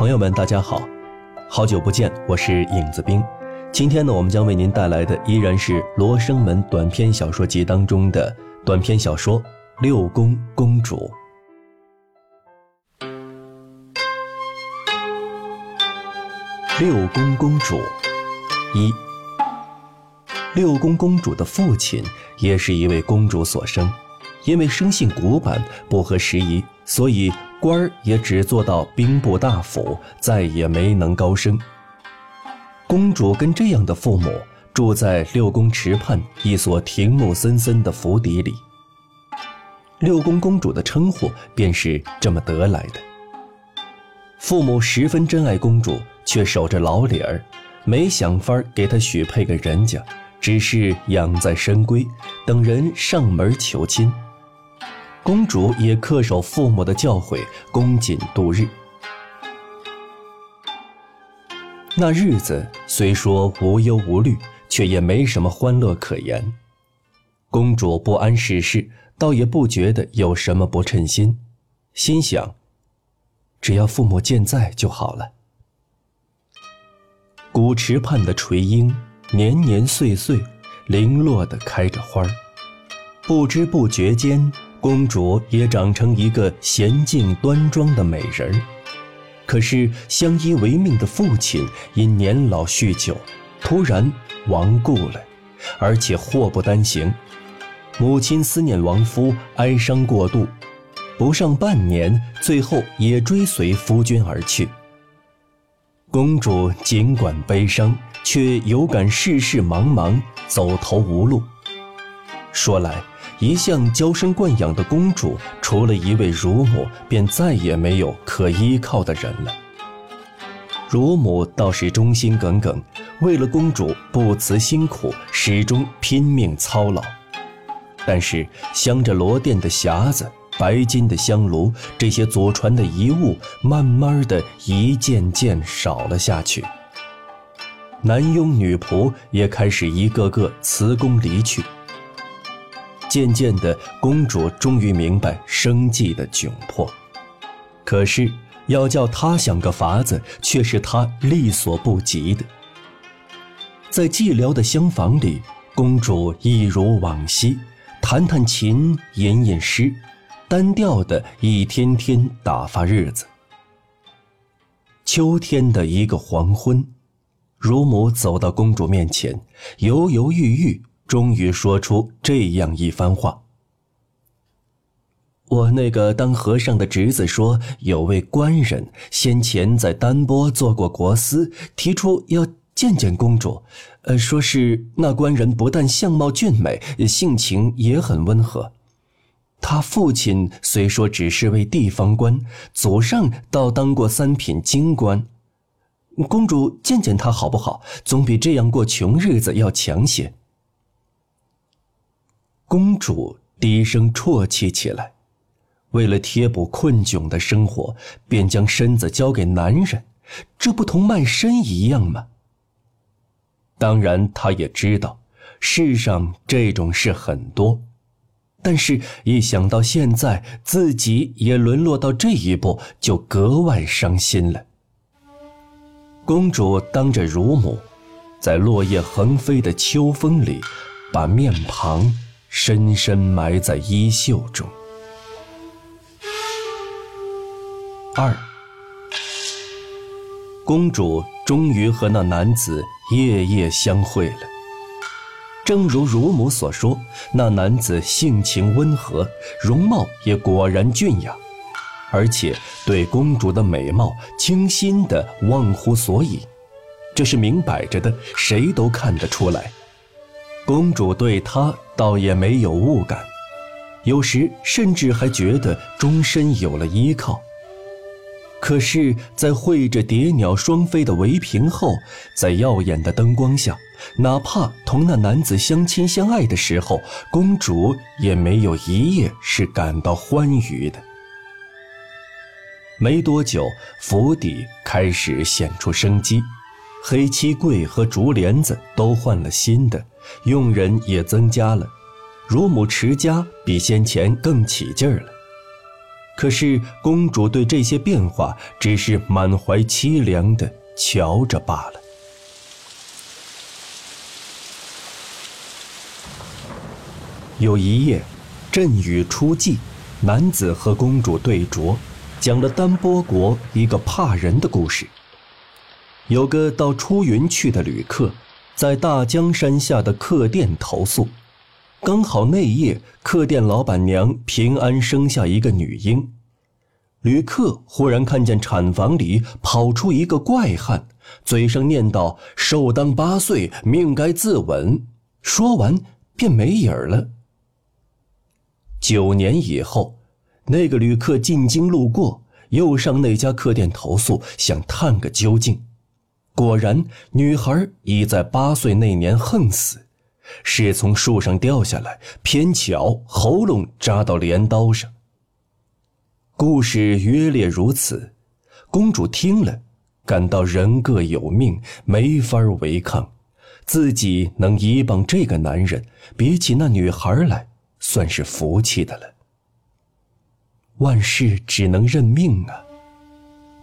朋友们，大家好，好久不见，我是影子兵。今天呢，我们将为您带来的依然是《罗生门》短篇小说集当中的短篇小说《六宫公主》。六宫公主一，六宫公主的父亲也是一位公主所生，因为生性古板，不合时宜，所以。官儿也只做到兵部大府，再也没能高升。公主跟这样的父母住在六宫池畔一所庭木森森的府邸里。六宫公主的称呼便是这么得来的。父母十分珍爱公主，却守着老理儿，没想法给她许配个人家，只是养在深闺，等人上门求亲。公主也恪守父母的教诲，恭谨度日。那日子虽说无忧无虑，却也没什么欢乐可言。公主不谙世事，倒也不觉得有什么不称心，心想：只要父母健在就好了。古池畔的垂樱，年年岁岁，零落的开着花儿，不知不觉间。公主也长成一个娴静端庄的美人，可是相依为命的父亲因年老酗酒，突然亡故了，而且祸不单行。母亲思念亡夫，哀伤过度，不上半年，最后也追随夫君而去。公主尽管悲伤，却有感世事茫茫，走投无路。说来。一向娇生惯养的公主，除了一位乳母，便再也没有可依靠的人了。乳母倒是忠心耿耿，为了公主不辞辛苦，始终拼命操劳。但是镶着罗甸的匣子、白金的香炉，这些祖传的遗物，慢慢的一件件少了下去。男佣女仆也开始一个个辞工离去。渐渐的，公主终于明白生计的窘迫，可是要叫她想个法子，却是她力所不及的。在寂寥的厢房里，公主一如往昔，弹弹琴，吟吟诗，单调的一天天打发日子。秋天的一个黄昏，乳母走到公主面前，犹犹豫豫。终于说出这样一番话：“我那个当和尚的侄子说，有位官人先前在丹波做过国司，提出要见见公主。呃，说是那官人不但相貌俊美，性情也很温和。他父亲虽说只是位地方官，祖上倒当过三品京官。公主见见他好不好？总比这样过穷日子要强些。”公主低声啜泣起来，为了贴补困窘的生活，便将身子交给男人，这不同卖身一样吗？当然，她也知道世上这种事很多，但是一想到现在自己也沦落到这一步，就格外伤心了。公主当着乳母，在落叶横飞的秋风里，把面庞。深深埋在衣袖中。二，公主终于和那男子夜夜相会了。正如乳母所说，那男子性情温和，容貌也果然俊雅，而且对公主的美貌倾心的忘乎所以，这是明摆着的，谁都看得出来。公主对他倒也没有误感，有时甚至还觉得终身有了依靠。可是，在绘着蝶鸟双飞的围屏后，在耀眼的灯光下，哪怕同那男子相亲相爱的时候，公主也没有一夜是感到欢愉的。没多久，府邸开始显出生机，黑漆柜和竹帘子都换了新的。佣人也增加了，乳母持家比先前更起劲儿了。可是公主对这些变化只是满怀凄凉的瞧着罢了。有一夜，阵雨初霁，男子和公主对酌，讲了丹波国一个怕人的故事。有个到出云去的旅客，在大江山下的客店投宿，刚好那夜客店老板娘平安生下一个女婴。旅客忽然看见产房里跑出一个怪汉，嘴上念叨“寿当八岁，命该自刎”，说完便没影儿了。九年以后，那个旅客进京路过，又上那家客店投宿，想探个究竟。果然，女孩已在八岁那年横死，是从树上掉下来，偏巧喉咙扎到镰刀上。故事约略如此。公主听了，感到人各有命，没法违抗。自己能依傍这个男人，比起那女孩来。算是福气的了。万事只能认命啊！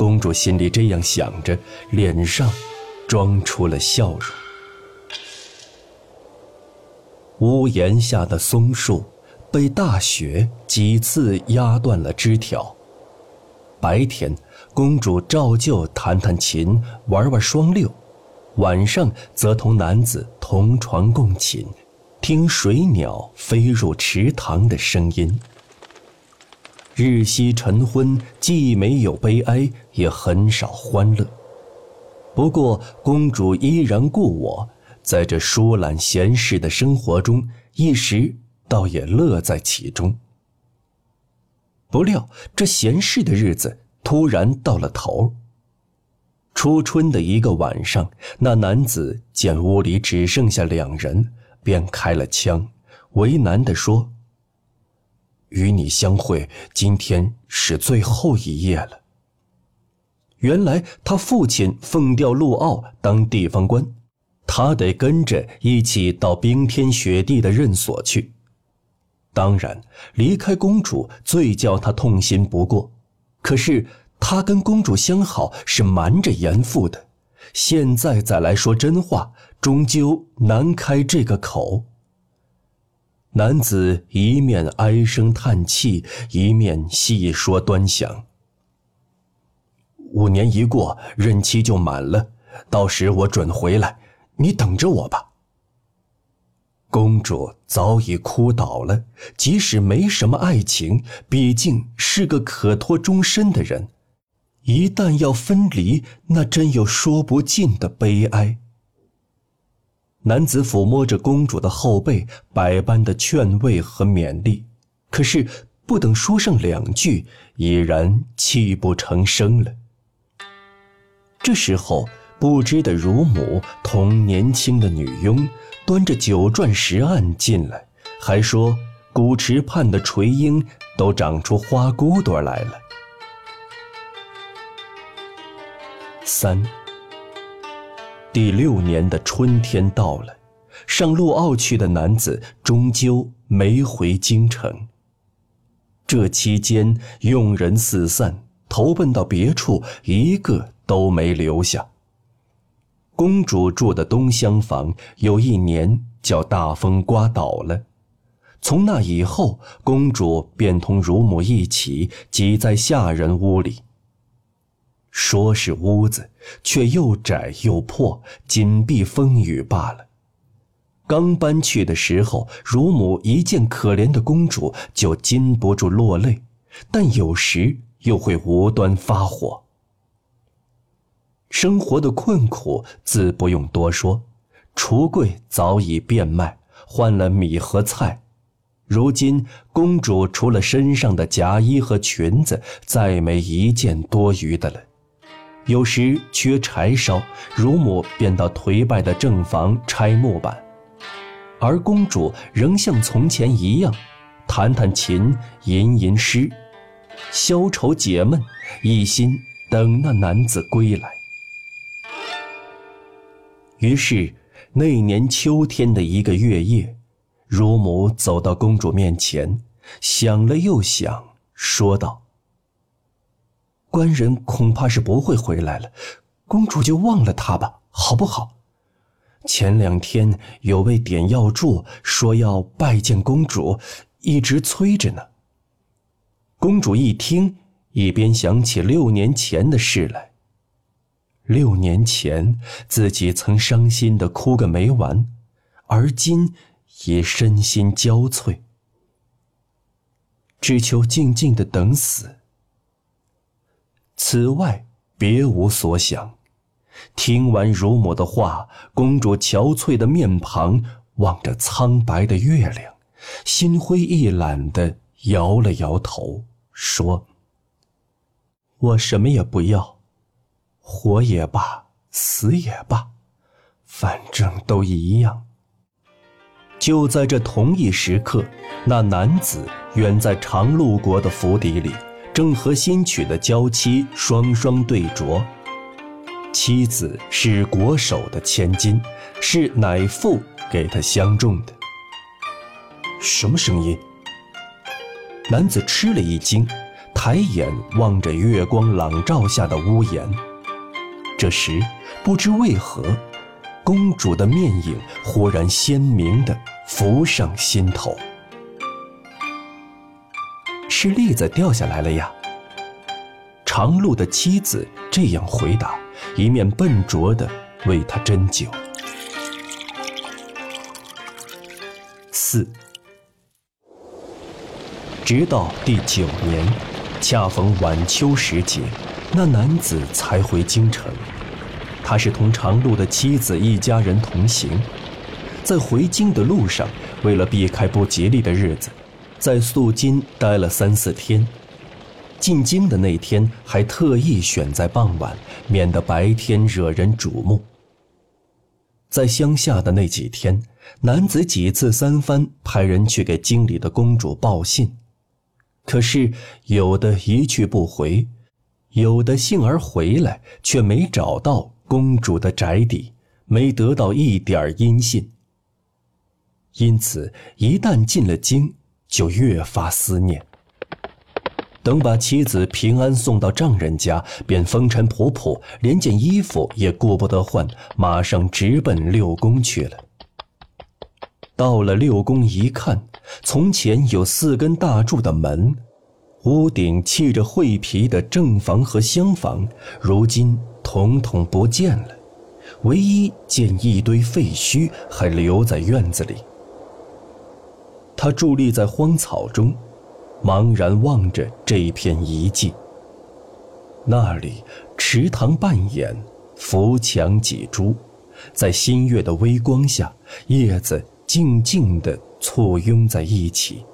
公主心里这样想着，脸上装出了笑容。屋檐下的松树被大雪几次压断了枝条。白天，公主照旧弹弹琴，玩玩双六；晚上则同男子同床共寝。听水鸟飞入池塘的声音。日夕晨昏，既没有悲哀，也很少欢乐。不过，公主依然故我，在这疏懒闲适的生活中，一时倒也乐在其中。不料，这闲适的日子突然到了头。初春的一个晚上，那男子见屋里只剩下两人。便开了枪，为难地说：“与你相会，今天是最后一夜了。”原来他父亲奉调陆奥当地方官，他得跟着一起到冰天雪地的任所去。当然，离开公主最叫他痛心不过。可是他跟公主相好是瞒着严父的，现在再来说真话。终究难开这个口。男子一面唉声叹气，一面细说端详。五年一过，任期就满了，到时我准回来，你等着我吧。公主早已哭倒了，即使没什么爱情，毕竟是个可托终身的人，一旦要分离，那真有说不尽的悲哀。男子抚摸着公主的后背，百般的劝慰和勉励，可是不等说上两句，已然泣不成声了。这时候，不知的乳母同年轻的女佣端着九转石案进来，还说古池畔的垂樱都长出花骨朵来了。三。第六年的春天到了，上陆奥去的男子终究没回京城。这期间，佣人四散，投奔到别处，一个都没留下。公主住的东厢房，有一年叫大风刮倒了。从那以后，公主便同乳母一起挤在下人屋里。说是屋子，却又窄又破，紧闭风雨罢了。刚搬去的时候，乳母一见可怜的公主，就禁不住落泪，但有时又会无端发火。生活的困苦自不用多说，橱柜早已变卖，换了米和菜。如今公主除了身上的夹衣和裙子，再没一件多余的了。有时缺柴烧，乳母便到颓败的正房拆木板，而公主仍像从前一样，弹弹琴，吟吟诗，消愁解闷，一心等那男子归来。于是那年秋天的一个月夜，乳母走到公主面前，想了又想，说道：“官人恐怕是不会回来了，公主就忘了他吧，好不好？前两天有位点药柱说要拜见公主，一直催着呢。公主一听，一边想起六年前的事来。六年前自己曾伤心的哭个没完，而今已身心交瘁，只求静静的等死。此外别无所想。听完乳母的话，公主憔悴的面庞望着苍白的月亮，心灰意懒的摇了摇头，说：“我什么也不要，活也罢，死也罢，反正都一样。”就在这同一时刻，那男子远在长陆国的府邸里。正和新娶的娇妻双双对酌，妻子是国手的千金，是乃父给他相中的。什么声音？男子吃了一惊，抬眼望着月光朗照下的屋檐。这时，不知为何，公主的面影忽然鲜明地浮上心头。是栗子掉下来了呀。长路的妻子这样回答，一面笨拙地为他斟酒。四，直到第九年，恰逢晚秋时节，那男子才回京城。他是同长路的妻子一家人同行，在回京的路上，为了避开不吉利的日子。在素金待了三四天，进京的那天还特意选在傍晚，免得白天惹人瞩目。在乡下的那几天，男子几次三番派人去给京里的公主报信，可是有的一去不回，有的幸而回来，却没找到公主的宅邸，没得到一点音信。因此，一旦进了京，就越发思念。等把妻子平安送到丈人家，便风尘仆仆，连件衣服也顾不得换，马上直奔六宫去了。到了六宫一看，从前有四根大柱的门，屋顶砌着桧皮的正房和厢房，如今统统不见了，唯一见一堆废墟还留在院子里。他伫立在荒草中，茫然望着这片遗迹。那里池塘半掩，浮墙几株，在新月的微光下，叶子静静地簇拥在一起。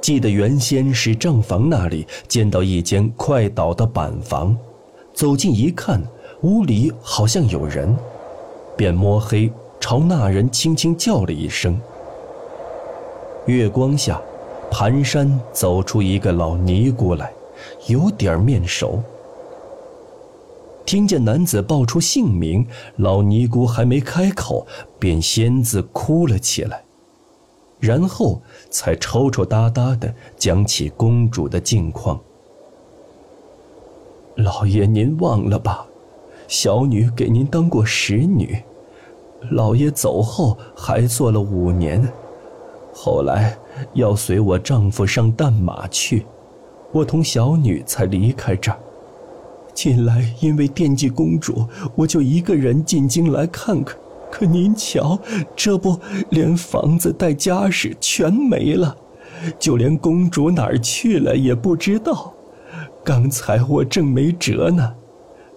记得原先是账房那里见到一间快倒的板房，走近一看，屋里好像有人，便摸黑朝那人轻轻叫了一声。月光下，蹒跚走出一个老尼姑来，有点面熟。听见男子报出姓名，老尼姑还没开口，便先自哭了起来，然后才抽抽搭搭的讲起公主的近况。老爷，您忘了吧？小女给您当过使女，老爷走后还做了五年。后来要随我丈夫上淡马去，我同小女才离开这儿。近来因为惦记公主，我就一个人进京来看看。可您瞧，这不连房子带家什全没了，就连公主哪儿去了也不知道。刚才我正没辙呢，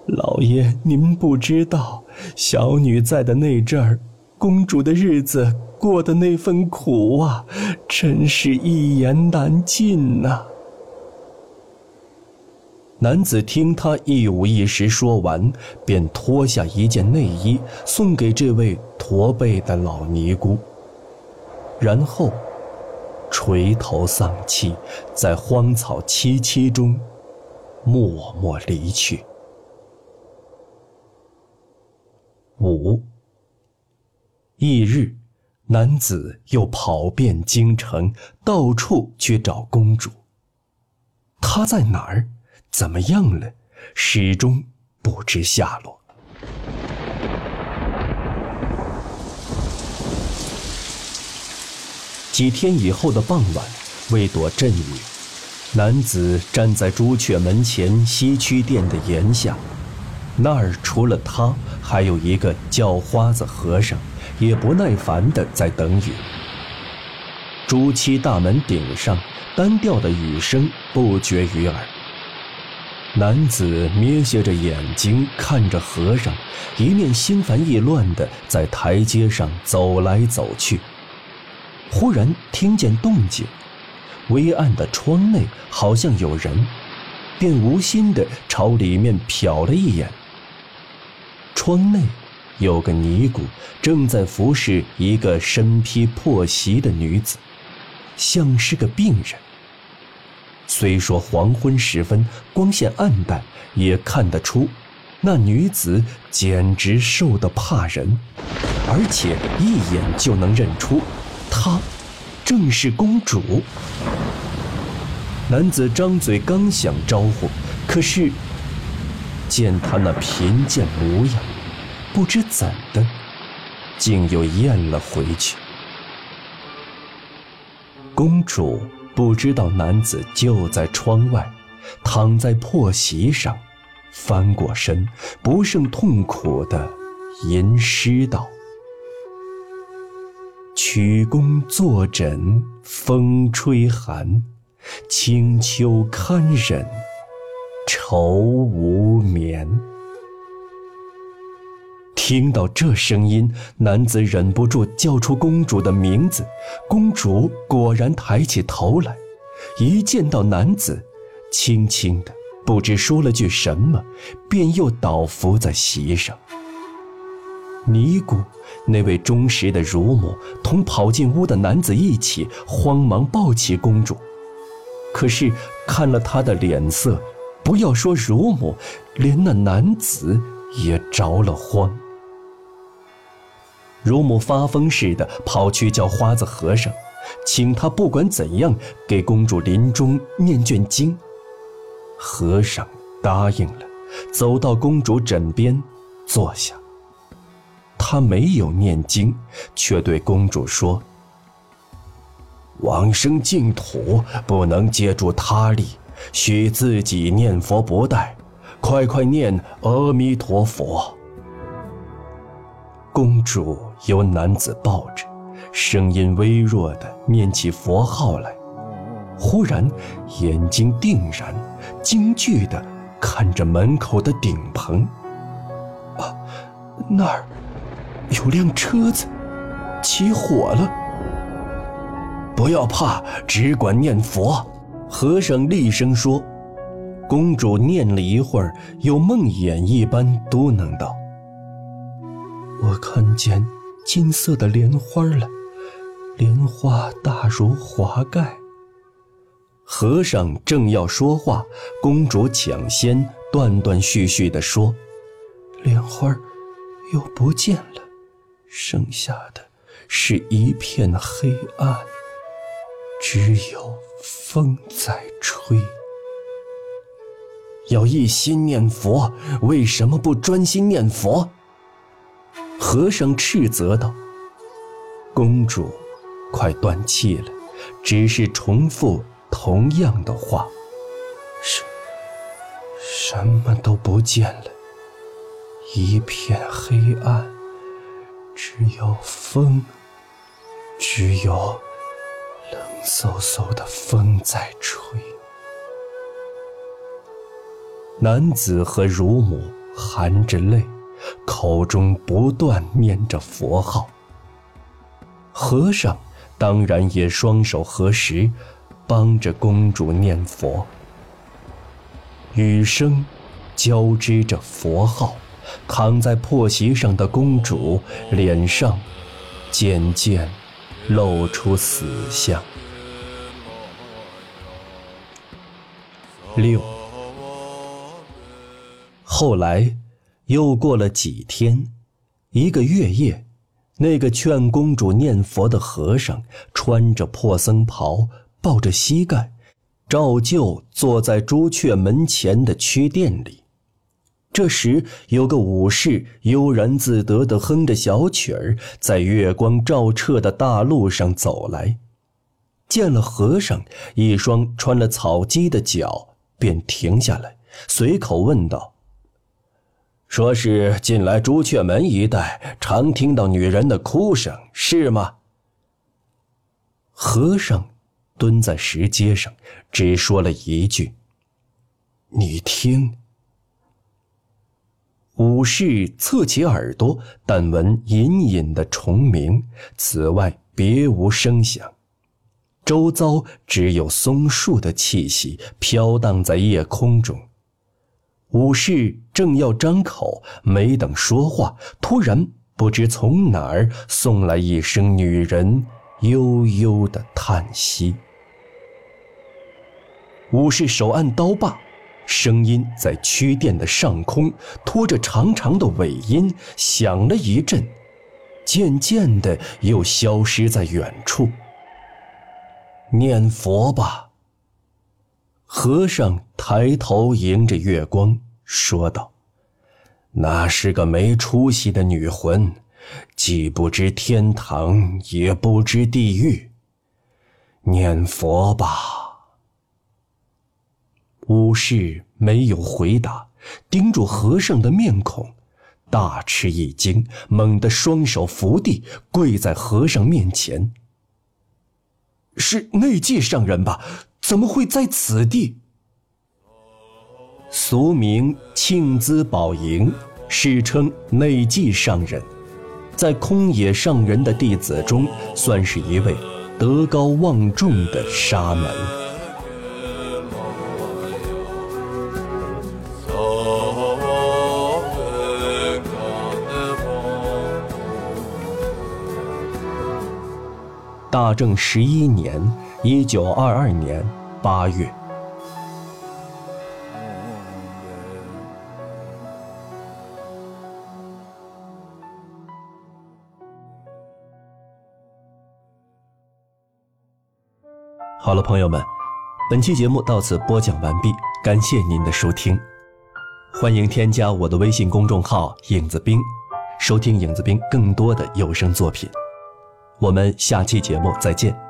老爷您不知道，小女在的那阵儿，公主的日子。过的那份苦啊，真是一言难尽呐。男子听他一五一十说完，便脱下一件内衣送给这位驼背的老尼姑，然后垂头丧气，在荒草萋萋中默默离去。五，翌日。男子又跑遍京城，到处去找公主。她在哪儿？怎么样了，始终不知下落。几天以后的傍晚，为躲阵雨，男子站在朱雀门前西区殿的檐下，那儿除了他，还有一个叫花子和尚，也不耐烦的在等雨。朱漆大门顶上单调的雨声不绝于耳。男子眯斜着眼睛看着和尚，一面心烦意乱的在台阶上走来走去。忽然听见动静，微暗的窗内好像有人，便无心的朝里面瞟了一眼。窗内有个尼姑正在服侍一个身披破席的女子，像是个病人。虽说黄昏时分光线暗淡，也看得出，那女子简直瘦得怕人，而且一眼就能认出。她，正是公主。男子张嘴刚想招呼，可是见她那贫贱模样，不知怎的，竟又咽了回去。公主不知道男子就在窗外，躺在破席上，翻过身，不胜痛苦的吟诗道。曲宫坐枕风吹寒，清秋堪忍愁无眠。听到这声音，男子忍不住叫出公主的名字。公主果然抬起头来，一见到男子，轻轻的不知说了句什么，便又倒伏在席上。尼姑，那位忠实的乳母，同跑进屋的男子一起，慌忙抱起公主。可是看了他的脸色，不要说乳母，连那男子也着了慌。乳母发疯似的跑去叫花子和尚，请他不管怎样给公主临终念卷经。和尚答应了，走到公主枕边，坐下。他没有念经，却对公主说：“往生净土不能借助他力，需自己念佛不怠。快快念阿弥陀佛。”公主由男子抱着，声音微弱的念起佛号来，忽然眼睛定然，惊惧的看着门口的顶棚。啊，那儿。有辆车子起火了，不要怕，只管念佛。和尚厉声说。公主念了一会儿，又梦魇一般嘟囔道：“我看见金色的莲花了，莲花大如华盖。”和尚正要说话，公主抢先断断续续地说：“莲花又不见了。”剩下的是一片黑暗，只有风在吹。要一心念佛，为什么不专心念佛？和尚斥责道。公主快断气了，只是重复同样的话：什什么都不见了，一片黑暗。只有风，只有冷飕飕的风在吹。男子和乳母含着泪，口中不断念着佛号。和尚当然也双手合十，帮着公主念佛。雨声交织着佛号。躺在破席上的公主脸上，渐渐露出死相。六。后来，又过了几天，一个月夜，那个劝公主念佛的和尚，穿着破僧袍，抱着膝盖，照旧坐在朱雀门前的曲殿里。这时，有个武士悠然自得地哼着小曲儿，在月光照彻的大路上走来。见了和尚，一双穿了草屐的脚便停下来，随口问道：“说是近来朱雀门一带常听到女人的哭声，是吗？”和尚蹲在石阶上，只说了一句：“你听。”武士侧起耳朵，但闻隐隐的虫鸣，此外别无声响。周遭只有松树的气息飘荡在夜空中。武士正要张口，没等说话，突然不知从哪儿送来一声女人悠悠的叹息。武士手按刀把，声音在曲殿的上空拖着长长的尾音响了一阵，渐渐的又消失在远处。念佛吧。和尚抬头迎着月光说道：“那是个没出息的女魂，既不知天堂，也不知地狱。念佛吧。”武士没有回答，盯住和尚的面孔，大吃一惊，猛地双手扶地，跪在和尚面前。是内界上人吧？怎么会在此地？俗名庆资宝营，世称内计上人，在空野上人的弟子中，算是一位德高望重的沙门。大正十一年，一九二二年八月。好了，朋友们，本期节目到此播讲完毕，感谢您的收听，欢迎添加我的微信公众号“影子兵”，收听影子兵更多的有声作品。我们下期节目再见。